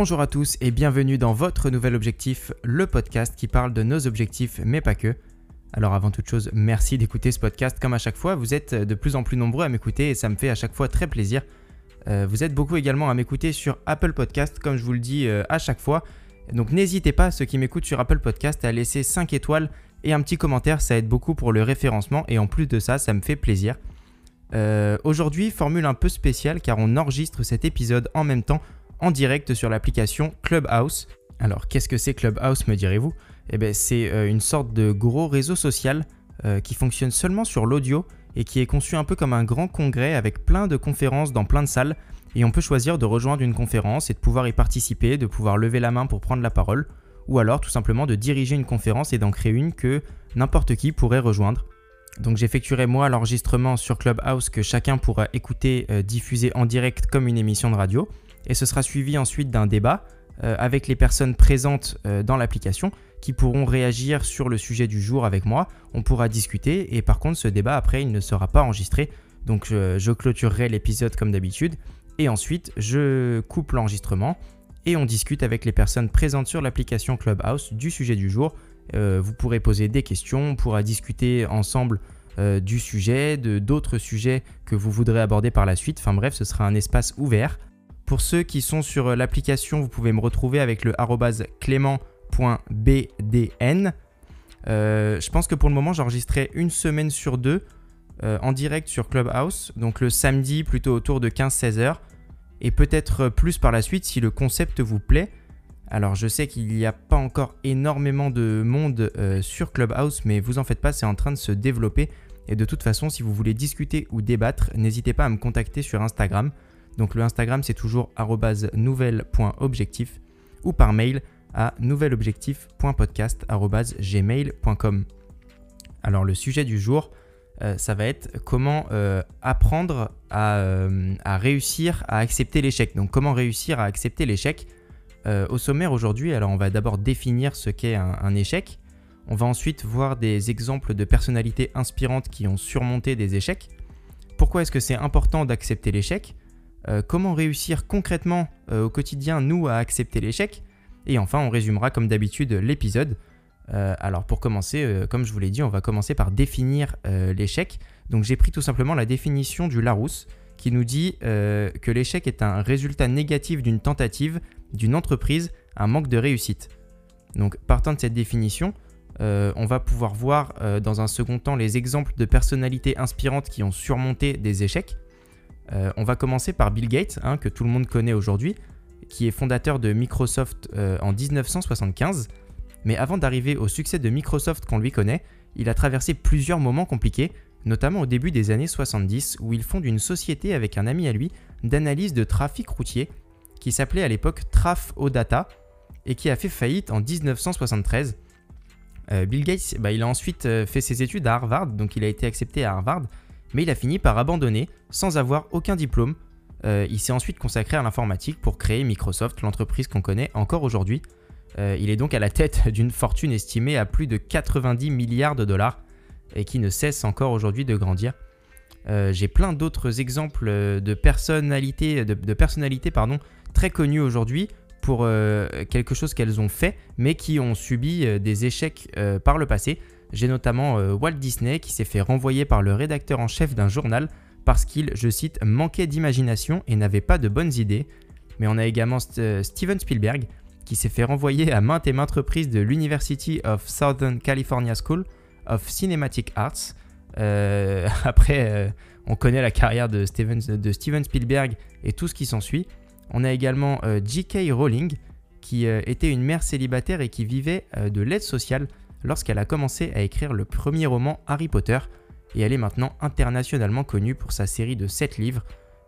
Bonjour à tous et bienvenue dans votre nouvel objectif, le podcast qui parle de nos objectifs mais pas que. Alors avant toute chose, merci d'écouter ce podcast comme à chaque fois, vous êtes de plus en plus nombreux à m'écouter et ça me fait à chaque fois très plaisir. Euh, vous êtes beaucoup également à m'écouter sur Apple Podcast comme je vous le dis euh, à chaque fois. Donc n'hésitez pas, ceux qui m'écoutent sur Apple Podcast, à laisser 5 étoiles et un petit commentaire, ça aide beaucoup pour le référencement et en plus de ça, ça me fait plaisir. Euh, aujourd'hui, formule un peu spéciale car on enregistre cet épisode en même temps en direct sur l'application Clubhouse. Alors qu'est-ce que c'est Clubhouse me direz-vous? Eh bien c'est euh, une sorte de gros réseau social euh, qui fonctionne seulement sur l'audio et qui est conçu un peu comme un grand congrès avec plein de conférences dans plein de salles et on peut choisir de rejoindre une conférence et de pouvoir y participer, de pouvoir lever la main pour prendre la parole ou alors tout simplement de diriger une conférence et d'en créer une que n'importe qui pourrait rejoindre. Donc j'effectuerai moi l'enregistrement sur Clubhouse que chacun pourra écouter euh, diffuser en direct comme une émission de radio. Et ce sera suivi ensuite d'un débat euh, avec les personnes présentes euh, dans l'application qui pourront réagir sur le sujet du jour avec moi. On pourra discuter et par contre ce débat après il ne sera pas enregistré. Donc je clôturerai l'épisode comme d'habitude et ensuite je coupe l'enregistrement et on discute avec les personnes présentes sur l'application Clubhouse du sujet du jour euh, vous pourrez poser des questions, on pourra discuter ensemble du sujet, de d'autres sujets que vous voudrez aborder par la suite. Enfin bref, ce sera un espace ouvert. Pour ceux qui sont sur euh, l'application, vous pouvez me retrouver avec le clément.bdn. je pense que pour le moment, j'enregistrerai une semaine sur deux en direct sur Clubhouse, donc le samedi plutôt autour de 15-16 heures, et peut-être plus par la suite si le concept vous plaît. Alors je sais qu'il n'y a pas encore énormément de monde euh, sur Clubhouse, mais vous en faites pas, c'est en train de se développer. Et de toute façon, si vous voulez discuter ou débattre, n'hésitez pas à me contacter sur Instagram. Donc le Instagram c'est toujours nouvelle.objectif ou par mail à nouvelobjectif.podcast.gmail.com. Alors le sujet du jour, euh, ça va être comment euh, apprendre à, à, réussir à accepter l'échec. Donc comment réussir à accepter l'échec euh, au sommaire aujourd'hui, alors on va d'abord définir ce qu'est un, échec. On va ensuite voir des exemples de personnalités inspirantes qui ont surmonté des échecs. Pourquoi est-ce que c'est important d'accepter l'échec? Euh, Comment réussir concrètement euh, au quotidien, nous, à accepter l'échec? Et enfin, on résumera comme d'habitude l'épisode. alors pour commencer, comme je vous l'ai dit, on va commencer par définir l'échec. Donc j'ai pris tout simplement la définition du Larousse qui nous dit que l'échec est un résultat négatif d'une tentative d'une entreprise un manque de réussite. Donc partant de cette définition, euh, on va pouvoir voir euh, dans un second temps les exemples de personnalités inspirantes qui ont surmonté des échecs. Euh, on va commencer par Bill Gates, hein, que tout le monde connaît aujourd'hui, qui est fondateur de Microsoft en 1975. Mais avant d'arriver au succès de Microsoft qu'on lui connaît, il a traversé plusieurs moments compliqués, notamment au début des années 70, où il fonde une société avec un ami à lui d'analyse de trafic routier qui s'appelait à l'époque Traf Data et qui a fait faillite en 1973. Euh, Bill Gates, bah, il a ensuite euh, fait ses études à Harvard, donc il a été accepté à Harvard, mais il a fini par abandonner sans avoir aucun diplôme. Euh, il s'est ensuite consacré à l'informatique pour créer Microsoft, l'entreprise qu'on connaît encore aujourd'hui. il est donc à la tête d'une fortune estimée à plus de 90 milliards de dollars et qui ne cesse encore aujourd'hui de grandir. J'ai plein d'autres exemples de personnalités, très connues aujourd'hui pour euh, quelque chose qu'elles ont fait, mais qui ont subi euh, des échecs euh, par le passé. J'ai notamment Walt Disney qui s'est fait renvoyer par le rédacteur en chef d'un journal parce qu'il, je cite, manquait d'imagination et n'avait pas de bonnes idées. Mais on a également Steven Spielberg qui s'est fait renvoyer à maintes et maintes reprises de l'University of Southern California School of Cinematic Arts. après, on connaît la carrière de Steven, de Steven Spielberg et tout ce qui s'ensuit. On a également euh, J.K. Rowling, qui euh, était une mère célibataire et qui vivait euh, de l'aide sociale lorsqu'elle a commencé à écrire le premier roman Harry Potter. Et elle est maintenant internationalement connue pour sa série de 7 livres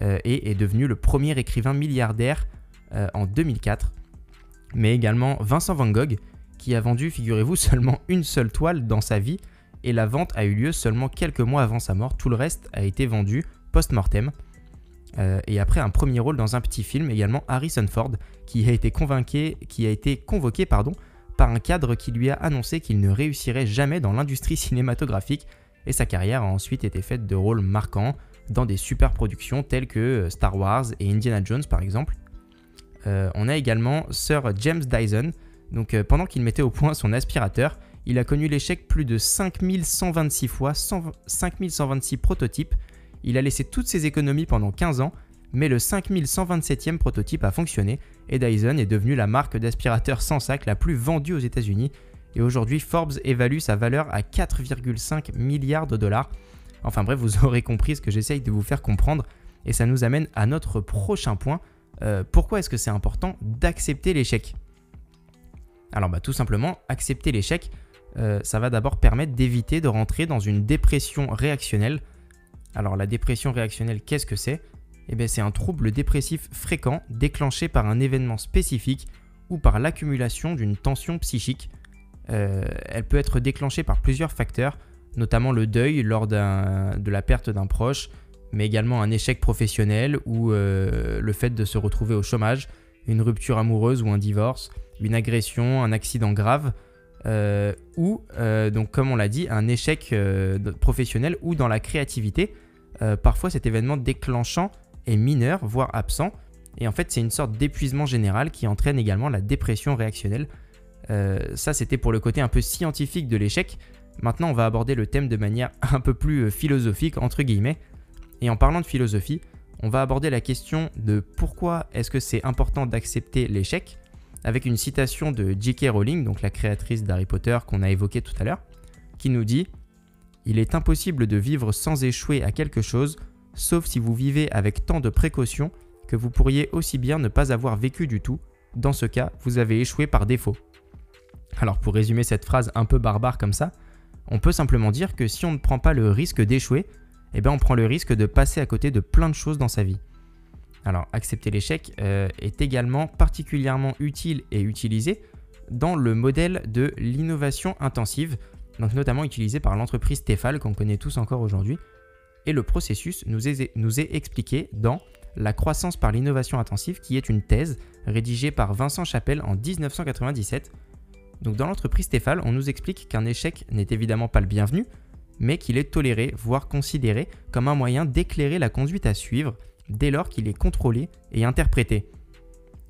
et est devenue le premier écrivain milliardaire en 2004. Mais également Vincent Van Gogh, qui a vendu, figurez-vous, seulement une seule toile dans sa vie, et la vente a eu lieu seulement quelques mois avant sa mort. Tout le reste a été vendu post-mortem. Euh, et après un premier rôle dans un petit film, également Harrison Ford, qui a été, qui a été convoqué pardon, par un cadre qui lui a annoncé qu'il ne réussirait jamais dans l'industrie cinématographique, et sa carrière a ensuite été faite de rôles marquants dans des super productions telles que euh, Star Wars et Indiana Jones par exemple. on a également Sir James Dyson. Donc pendant qu'il mettait au point son aspirateur, il a connu l'échec plus de 5126 fois, 5126 prototypes. Il a laissé toutes ses économies pendant 15 ans, mais le 5127e prototype a fonctionné et Dyson est devenu la marque d'aspirateur sans sac la plus vendue aux États-Unis. Et aujourd'hui, Forbes évalue sa valeur à 4,5 milliards de dollars. Enfin bref, vous aurez compris ce que j'essaye de vous faire comprendre. Et ça nous amène à notre prochain point. Euh, pourquoi est-ce que c'est important d'accepter l'échec? Alors bah, tout simplement, accepter l'échec, euh, ça va d'abord permettre d'éviter de rentrer dans une dépression réactionnelle. Alors la dépression réactionnelle, qu'est-ce que c'est? Eh bien, C'est un trouble dépressif fréquent déclenché par un événement spécifique ou par l'accumulation d'une tension psychique. Euh, elle peut être déclenchée par plusieurs facteurs, notamment le deuil lors de la perte d'un proche, mais également un échec professionnel ou euh, le fait de se retrouver au chômage, une rupture amoureuse ou un divorce, une agression, un accident grave, euh, ou, donc comme on l'a dit, un échec professionnel ou dans la créativité. parfois, cet événement déclenchant est mineur, voire absent. Et en fait, c'est une sorte d'épuisement général qui entraîne également la dépression réactionnelle. ça, c'était pour le côté un peu scientifique de l'échec. Maintenant, on va aborder le thème de manière un peu plus philosophique, entre guillemets. Et en parlant de philosophie, on va aborder la question de pourquoi est-ce que c'est important d'accepter l'échec avec une citation de J.K. Rowling, donc la créatrice d'Harry Potter qu'on a évoqué tout à l'heure, qui nous dit Il est impossible de vivre sans échouer à quelque chose, sauf si vous vivez avec tant de précautions que vous pourriez aussi bien ne pas avoir vécu du tout. Dans ce cas, vous avez échoué par défaut. Alors pour résumer cette phrase un peu barbare comme ça, on peut simplement dire que si on ne prend pas le risque d'échouer, eh bien on prend le risque de passer à côté de plein de choses dans sa vie. Alors, accepter l'échec euh, est également particulièrement utile et utilisé dans le modèle de l'innovation intensive, donc notamment utilisé par l'entreprise Tefal qu'on connaît tous encore aujourd'hui. Et le processus nous est, expliqué dans La croissance par l'innovation intensive, qui est une thèse rédigée par Vincent Chapelle en 1997. Donc dans l'entreprise Tefal, on nous explique qu'un échec n'est évidemment pas le bienvenu, mais qu'il est toléré, voire considéré comme un moyen d'éclairer la conduite à suivre dès lors qu'il est contrôlé et interprété.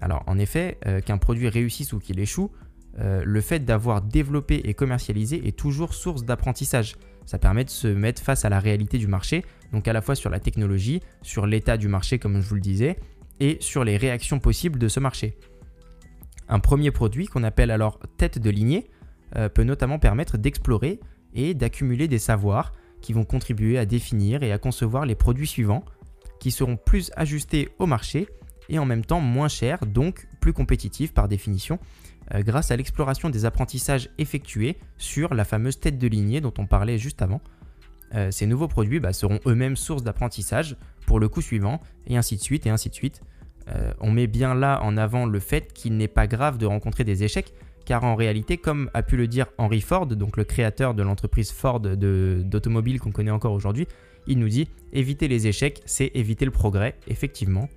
Alors en effet, euh, qu'un produit réussisse ou qu'il échoue, euh, le fait d'avoir développé et commercialisé est toujours source d'apprentissage. Ça permet de se mettre face à la réalité du marché, donc à la fois sur la technologie, sur l'état du marché comme je vous le disais, et sur les réactions possibles de ce marché. Un premier produit qu'on appelle alors tête de lignée euh, peut notamment permettre d'explorer et d'accumuler des savoirs qui vont contribuer à définir et à concevoir les produits suivants qui seront plus ajustés au marché et en même temps moins chers, donc plus compétitifs par définition, grâce à l'exploration des apprentissages effectués sur la fameuse tête de lignée dont on parlait juste avant. Euh, ces nouveaux produits bah, seront eux-mêmes source d'apprentissage pour le coup suivant, et ainsi de suite, et ainsi de suite. Euh, on met bien là en avant le fait qu'il n'est pas grave de rencontrer des échecs, car en réalité, comme a pu le dire Henry Ford, donc le créateur de l'entreprise Ford d'automobile qu'on connaît encore aujourd'hui, il nous dit éviter les échecs, c'est éviter le progrès, effectivement.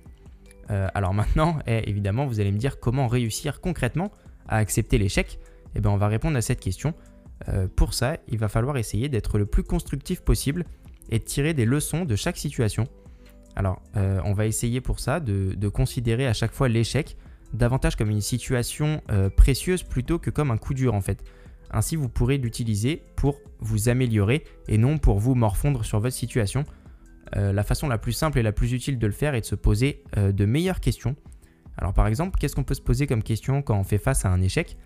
Euh, alors maintenant, eh, évidemment, vous allez me dire comment réussir concrètement à accepter l'échec. Eh bien, on va répondre à cette question. Euh, pour ça, il va falloir essayer d'être le plus constructif possible et de tirer des leçons de chaque situation. Alors, euh, on va essayer pour ça de, de considérer à chaque fois l'échec davantage comme une situation précieuse plutôt que comme un coup dur en fait. Ainsi, vous pourrez l'utiliser pour vous améliorer et non pour vous morfondre sur votre situation. Euh, la façon la plus simple et la plus utile de le faire est de se poser euh, de meilleures questions. Alors par exemple, qu'est-ce qu'on peut se poser comme question quand on fait face à un échec?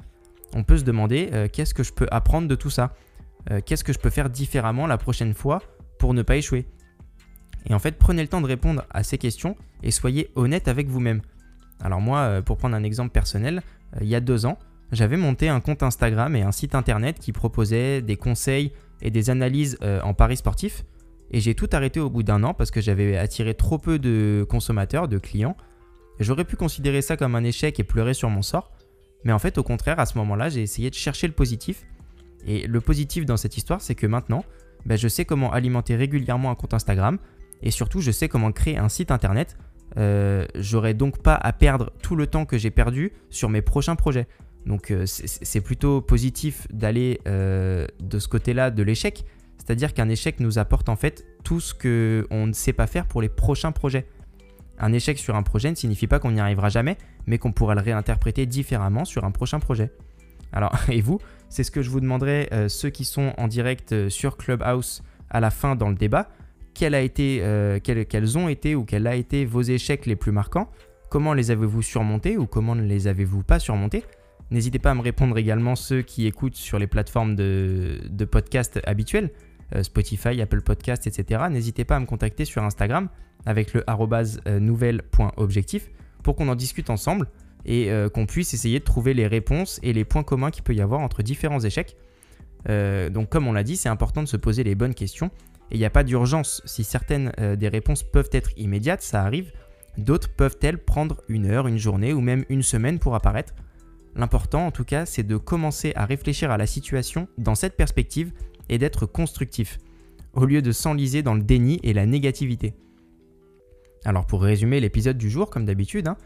On peut se demander euh, qu'est-ce que je peux apprendre de tout ça? Qu'est-ce que je peux faire différemment la prochaine fois pour ne pas échouer? Et en fait, prenez le temps de répondre à ces questions et soyez honnête avec vous-même. Alors moi, pour prendre un exemple personnel, il y a deux ans, j'avais monté un compte Instagram et un site internet qui proposait des conseils et des analyses euh, en paris sportifs. Et j'ai tout arrêté au bout d'un an parce que j'avais attiré trop peu de consommateurs, de clients. J'aurais pu considérer ça comme un échec et pleurer sur mon sort. Mais en fait, au contraire, à ce moment-là, j'ai essayé de chercher le positif. Et le positif dans cette histoire, c'est que maintenant, ben, je sais comment alimenter régulièrement un compte Instagram. Et surtout, je sais comment créer un site internet. Euh, j'aurais donc pas à perdre tout le temps que j'ai perdu sur mes prochains projets. Donc euh, c'est plutôt positif d'aller euh, de ce côté-là de l'échec. C'est-à-dire qu'un échec nous apporte en fait tout ce qu'on ne sait pas faire pour les prochains projets. Un échec sur un projet ne signifie pas qu'on n'y arrivera jamais, mais qu'on pourra le réinterpréter différemment sur un prochain projet. Alors, et vous, c'est ce que je vous demanderai, euh, ceux qui sont en direct euh, sur Clubhouse à la fin dans le débat. Euh, quels, ont été ou quels a été vos échecs les plus marquants? Comment les avez-vous surmontés ou comment ne les avez-vous pas surmontés? N'hésitez pas à me répondre également ceux qui écoutent sur les plateformes de, de podcasts habituelles, Spotify, Apple Podcasts, etc. N'hésitez pas à me contacter sur Instagram avec le nouvelle.objectif pour qu'on en discute ensemble et euh, qu'on puisse essayer de trouver les réponses et les points communs qu'il peut y avoir entre différents échecs. Euh, donc comme on l'a dit, c'est important de se poser les bonnes questions et il n'y a pas d'urgence. Si certaines euh, des réponses peuvent être immédiates, ça arrive. D'autres peuvent-elles prendre une heure, une journée ou même une semaine pour apparaître? L'important en tout cas, c'est de commencer à réfléchir à la situation dans cette perspective et d'être constructif, au lieu de s'enliser dans le déni et la négativité. Alors pour résumer l'épisode du jour, comme d'habitude, hein,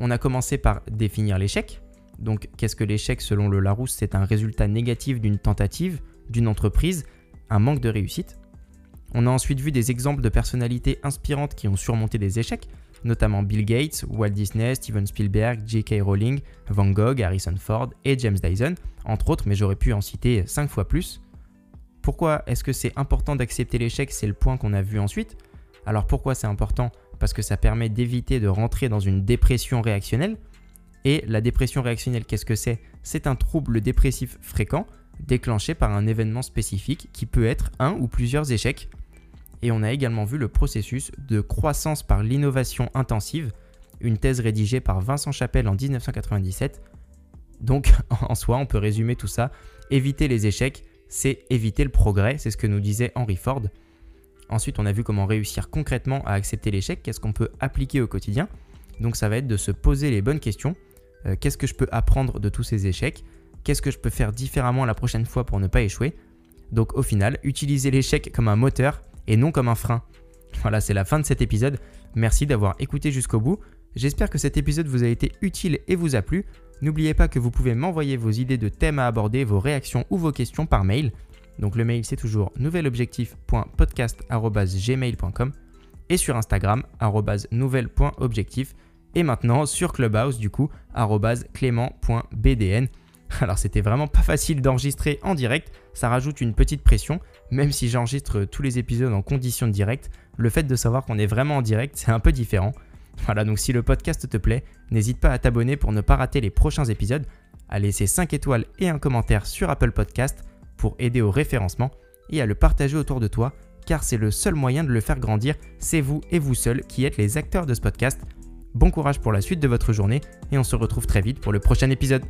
on a commencé par définir l'échec. Donc, qu'est-ce que l'échec selon le Larousse? C'est un résultat négatif d'une tentative, d'une entreprise, un manque de réussite. On a ensuite vu des exemples de personnalités inspirantes qui ont surmonté des échecs, notamment Bill Gates, Walt Disney, Steven Spielberg, J.K. Rowling, Van Gogh, Harrison Ford et James Dyson, entre autres, mais j'aurais pu en citer 5 fois plus. Pourquoi est-ce que c'est important d'accepter l'échec? C'est le point qu'on a vu ensuite. Alors pourquoi c'est important parce que ça permet d'éviter de rentrer dans une dépression réactionnelle. Et la dépression réactionnelle, qu'est-ce que c'est? C'est un trouble dépressif fréquent déclenché par un événement spécifique qui peut être un ou plusieurs échecs. Et on a également vu le processus de croissance par l'innovation intensive, une thèse rédigée par Vincent Chapelle en 1997. Donc en soi, on peut résumer tout ça. Éviter les échecs, c'est éviter le progrès, c'est ce que nous disait Henry Ford. Ensuite, on a vu comment réussir concrètement à accepter l'échec, qu'est-ce qu'on peut appliquer au quotidien? Donc ça va être de se poser les bonnes questions. Euh, qu'est-ce que je peux apprendre de tous ces échecs? Qu'est-ce que je peux faire différemment la prochaine fois pour ne pas échouer? Donc au final, utiliser l'échec comme un moteur et non comme un frein. Voilà, c'est la fin de cet épisode. Merci d'avoir écouté jusqu'au bout. J'espère que cet épisode vous a été utile et vous a plu. N'oubliez pas que vous pouvez m'envoyer vos idées de thèmes à aborder, vos réactions ou vos questions par mail. Donc le mail c'est toujours nouvelobjectif.podcast.gmail.com et sur Instagram nouvelle.objectif et maintenant sur Clubhouse du coup clément.bdn. Alors c'était vraiment pas facile d'enregistrer en direct, ça rajoute une petite pression, même si j'enregistre tous les épisodes en conditions de direct, le fait de savoir qu'on est vraiment en direct c'est un peu différent. Voilà donc si le podcast te plaît, n'hésite pas à t'abonner pour ne pas rater les prochains épisodes, à laisser 5 étoiles et un commentaire sur Apple Podcast pour aider au référencement et à le partager autour de toi car c'est le seul moyen de le faire grandir, c'est vous et vous seul qui êtes les acteurs de ce podcast. Bon courage pour la suite de votre journée et on se retrouve très vite pour le prochain épisode.